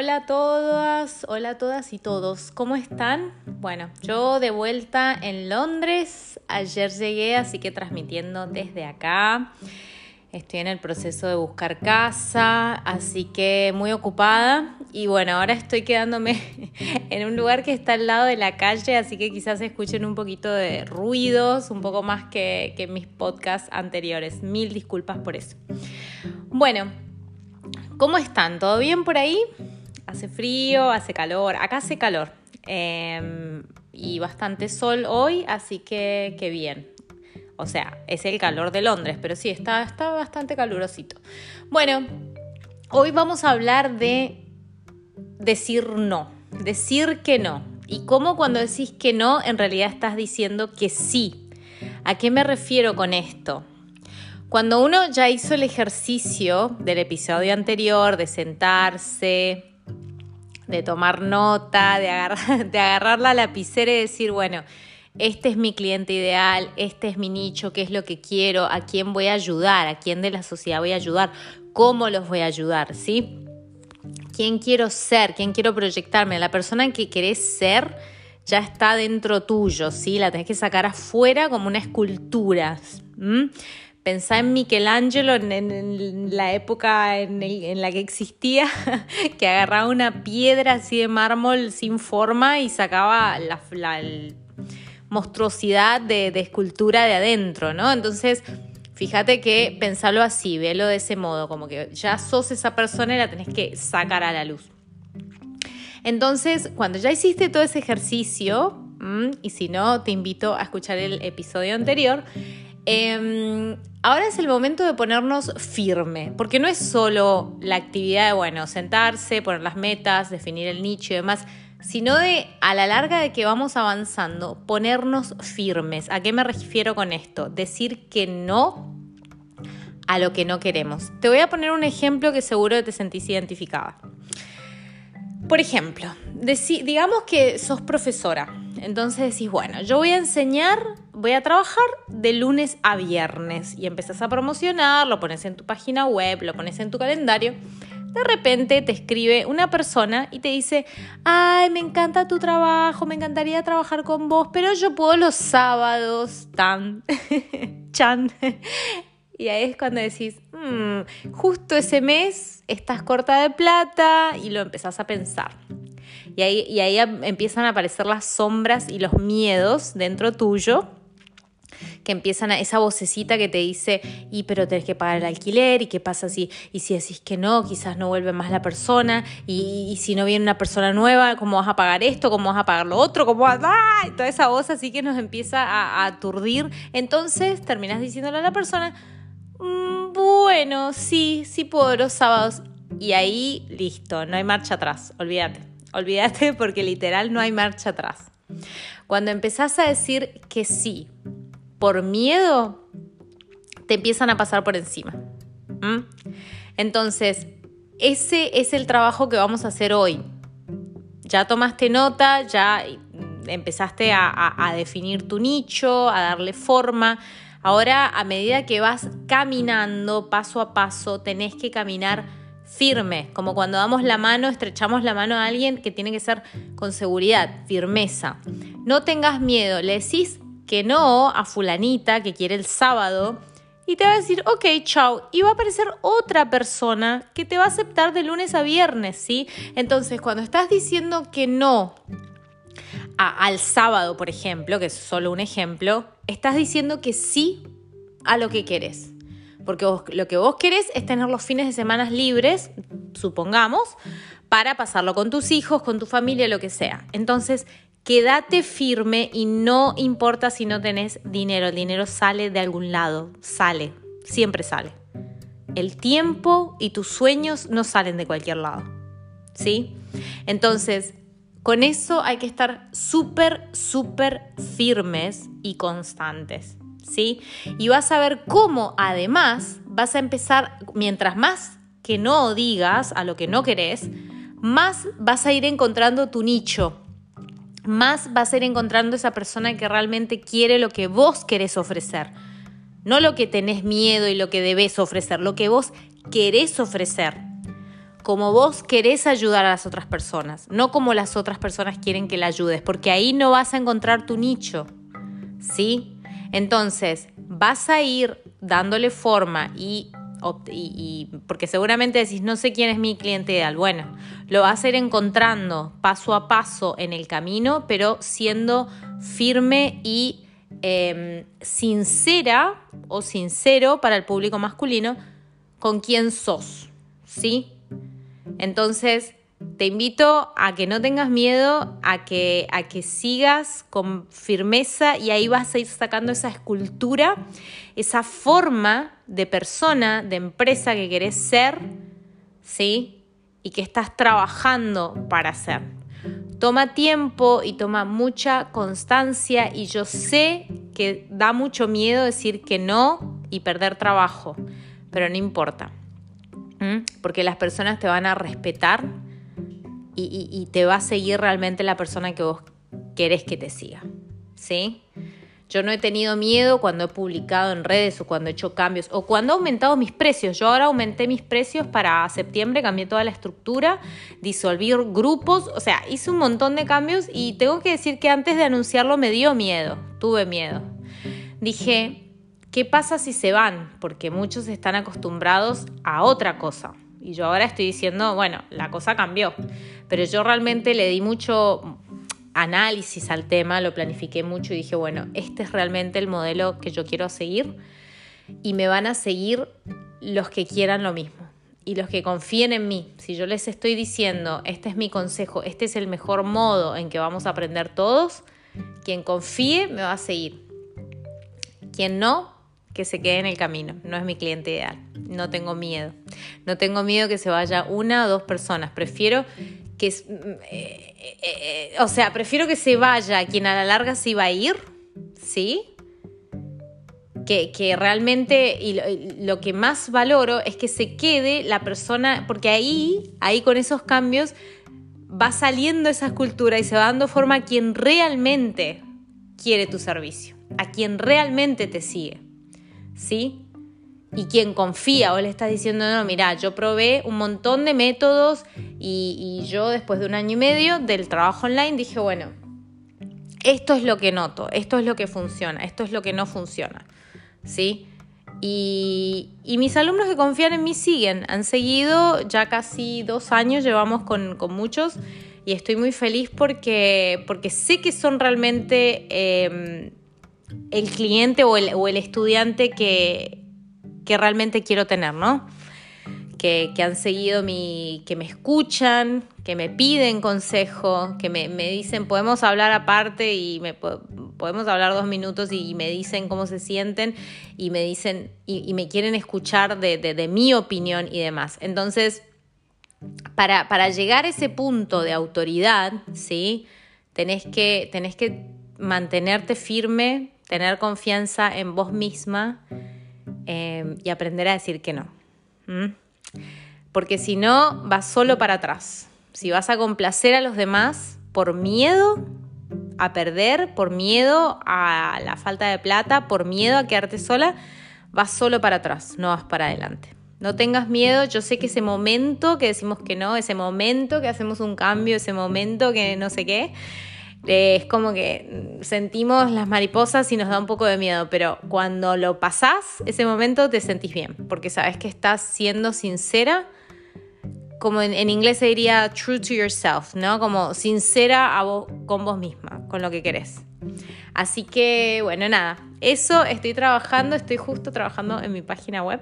Hola a todas, hola a todas y todos, ¿cómo están? Bueno, yo de vuelta en Londres, ayer llegué, así que transmitiendo desde acá. Estoy en el proceso de buscar casa, así que muy ocupada. Y bueno, ahora estoy quedándome en un lugar que está al lado de la calle, así que quizás escuchen un poquito de ruidos, un poco más que, mis podcasts anteriores. Mil disculpas por eso. Bueno, ¿cómo están? ¿Todo bien por ahí? Hace frío, hace calor. Acá hace calor. Em, y bastante sol hoy, así que qué bien. O sea, es el calor de Londres, pero sí, está, está bastante calurosito. Bueno, hoy vamos a hablar de decir no, decir que no. Y cómo cuando decís que no, en realidad estás diciendo que sí. ¿A qué me refiero con esto? Cuando uno ya hizo el ejercicio del episodio anterior de sentarse, de tomar nota, de agarrar, de agarrar la lapicera y decir, bueno, este es mi cliente ideal, este es mi nicho, qué es lo que quiero, a quién voy a ayudar, a quién de la sociedad voy a ayudar, cómo los voy a ayudar, ¿sí? ¿Quién quiero ser? ¿Quién quiero proyectarme? La persona que querés ser ya está dentro tuyo, ¿sí? La tenés que sacar afuera como una escultura. Pensá en Michelangelo en, la época en, la que existía, que agarraba una piedra así de mármol sin forma y sacaba la, monstruosidad de, escultura de adentro, ¿no? Entonces, fíjate que pensalo así, velo de ese modo, como que ya sos esa persona y la tenés que sacar a la luz. Entonces, cuando ya hiciste todo ese ejercicio, y si no, te invito a escuchar el episodio anterior, Em, ahora es el momento de ponernos firme, porque no es solo la actividad de, bueno, sentarse, poner las metas, definir el nicho y demás, sino de, a la larga de que vamos avanzando, ponernos firmes. ¿A qué me refiero con esto? Decir que no a lo que no queremos. Te voy a poner un ejemplo que seguro te sentís identificada. Por ejemplo, digamos que sos profesora entonces decís, bueno, yo voy a enseñar, voy a trabajar de lunes a viernes y empezás a promocionar, lo pones en tu página web, lo pones en tu calendario. De repente te escribe una persona y te dice, ay, me encanta tu trabajo, me encantaría trabajar con vos, pero yo puedo los sábados, tan, chan. Y ahí es cuando decís, mm, justo ese mes estás corta de plata y lo empezás a pensar. Y ahí, empiezan a aparecer las sombras y los miedos dentro tuyo que empiezan a esa vocecita que te dice, y pero tenés que pagar el alquiler, y qué pasa si, y si decís que no, quizás no vuelve más la persona, y, si no viene una persona nueva, ¿cómo vas a pagar esto? ¿Cómo vas a pagar lo otro? ¿Cómo vas a... Y toda esa voz así que nos empieza a, aturdir. Entonces terminas diciéndole a la persona, bueno, sí, sí puedo los sábados. Y ahí, listo, no hay marcha atrás, olvídate. Olvídate porque literal no hay marcha atrás. Cuando empezás a decir que sí por miedo, te empiezan a pasar por encima. Entonces, ese es el trabajo que vamos a hacer hoy. Ya tomaste nota, ya empezaste a, a definir tu nicho, a darle forma. Ahora, a medida que vas caminando paso a paso, tenés que caminar firme, como cuando damos la mano, estrechamos la mano a alguien que tiene que ser con seguridad, firmeza. No tengas miedo, le decís que no a fulanita que quiere el sábado y te va a decir, ok, chao, y va a aparecer otra persona que te va a aceptar de lunes a viernes, ¿sí? Entonces, cuando estás diciendo que no al sábado, por ejemplo, que es solo un ejemplo, estás diciendo que sí a lo que quieres. Porque lo que vos querés es tener los fines de semana libres, supongamos, para pasarlo con tus hijos, con tu familia, lo que sea. Entonces, quédate firme y no importa si no tenés dinero, el dinero sale de algún lado, sale, siempre sale. El tiempo y tus sueños no salen de cualquier lado, ¿sí? Entonces, con eso hay que estar súper, súper firmes y constantes, ¿sí? Y vas a ver cómo además vas a empezar, mientras más que no digas a lo que no querés, más vas a ir encontrando tu nicho, más vas a ir encontrando esa persona que realmente quiere lo que vos querés ofrecer. No lo que tenés miedo y lo que debes ofrecer, lo que vos querés ofrecer. Como vos querés ayudar a las otras personas, no como las otras personas quieren que la ayudes, porque ahí no vas a encontrar tu nicho. ¿Sí? Entonces, vas a ir dándole forma y porque seguramente decís, no sé quién es mi cliente ideal. Bueno, lo vas a ir encontrando paso a paso en el camino, pero siendo firme y em, sincera o sincero para el público masculino con quién sos, ¿sí? Entonces, te invito a que no tengas miedo, a que, a que sigas con firmeza y ahí vas a ir sacando esa escultura, esa forma de persona, de empresa que querés ser, ¿sí? Y que estás trabajando para ser. Toma tiempo y toma mucha constancia y yo sé que da mucho miedo decir que no y perder trabajo, pero no importa, porque las personas te van a respetar y, te va a seguir realmente la persona que vos querés que te siga. ¿Sí? Yo no he tenido miedo cuando he publicado en redes o cuando he hecho cambios o cuando he aumentado mis precios. Yo ahora aumenté mis precios para septiembre, cambié toda la estructura, disolví grupos, o sea, hice un montón de cambios y tengo que decir que antes de anunciarlo me dio miedo, tuve miedo. Dije, ¿qué pasa si se van? Porque muchos están acostumbrados a otra cosa. Y yo ahora estoy diciendo, bueno, la cosa cambió. Pero yo realmente le di mucho análisis al tema, lo planifiqué mucho y dije, bueno, este es realmente el modelo que yo quiero seguir y me van a seguir los que quieran lo mismo y los que confíen en mí. Si yo les estoy diciendo, este es mi consejo, este es el mejor modo en que vamos a aprender todos, quien confíe me va a seguir. Quien no, que se quede en el camino. No es mi cliente ideal. No tengo miedo. No tengo miedo que se vaya una o dos personas. Prefiero que... Eh, eh, eh, o sea, prefiero que se vaya quien a la larga se iba a ir, ¿sí? Que, que realmente, y lo, que más valoro es que se quede la persona, porque ahí, ahí con esos cambios, va saliendo esa escultura y se va dando forma a quien realmente quiere tu servicio, a quien realmente te sigue. ¿Sí? Y quien confía o le estás diciendo, no, mira, yo probé un montón de métodos y, yo después de un año y medio del trabajo online dije, bueno, esto es lo que noto, esto es lo que funciona, esto es lo que no funciona, ¿sí? Y, mis alumnos que confían en mí siguen, han seguido ya casi dos años, llevamos con, muchos y estoy muy feliz porque, porque sé que son realmente em, el cliente o el, estudiante que, realmente quiero tener, ¿no? Que, han seguido mi, que me escuchan, que me piden consejo, que me, dicen, podemos hablar aparte y me, podemos hablar dos minutos y, me dicen cómo se sienten y me dicen y, me quieren escuchar de, mi opinión y demás. Entonces, para, para, llegar a ese punto de autoridad, ¿sí? Tenés que, tenés que mantenerte firme, tener confianza en vos misma em, y aprender a decir que no. Porque si no, vas solo para atrás. Si vas a complacer a los demás por miedo a perder, por miedo a la falta de plata, por miedo a quedarte sola, vas solo para atrás, no vas para adelante. No tengas miedo, yo sé que ese momento que decimos que no, ese momento que hacemos un cambio, ese momento que no sé qué, es como que sentimos las mariposas y nos da un poco de miedo, pero cuando lo pasás, ese momento te sentís bien, porque sabes que estás siendo sincera, como en, inglés se diría true to yourself, ¿no? Como sincera a vos, con vos misma, con lo que querés. Así que, bueno, nada, eso estoy trabajando, estoy justo trabajando en mi página web.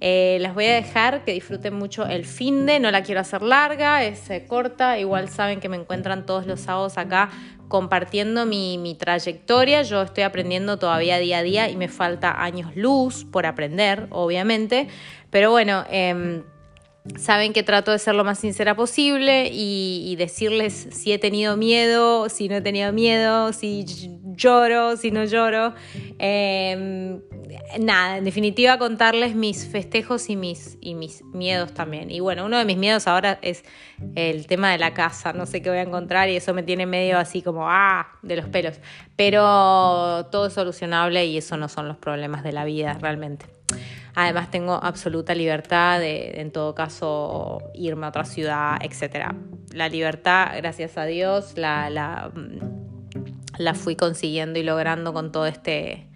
Eh, las voy a dejar que disfruten mucho el fin de, no la quiero hacer larga, es eh, corta, igual saben que me encuentran todos los sábados acá compartiendo mi, mi, trayectoria. Yo estoy aprendiendo todavía día a día y me falta años luz por aprender, obviamente, pero bueno. Eh, Saben que trato de ser lo más sincera posible y, decirles si he tenido miedo, si no he tenido miedo, si lloro, si no lloro. Em, nada, en definitiva contarles mis festejos y mis, y mis miedos también. Y bueno, uno de mis miedos ahora es el tema de la casa. No sé qué voy a encontrar y eso me tiene medio así como, ah, de los pelos. Pero todo es solucionable y eso no son los problemas de la vida realmente. Además tengo absoluta libertad de, en todo caso, irme a otra ciudad, etc. La libertad, gracias a Dios, la, la, la fui consiguiendo y logrando con todo este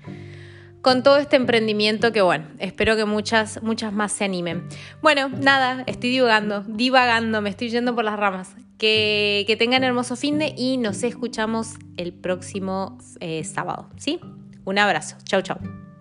con todo este emprendimiento que bueno, espero que muchas, muchas más se animen. Bueno, nada, estoy divagando, divagando, me estoy yendo por las ramas. Que, que tengan hermoso fin de y nos escuchamos el próximo eh, sábado, ¿sí? Un abrazo, chau chau.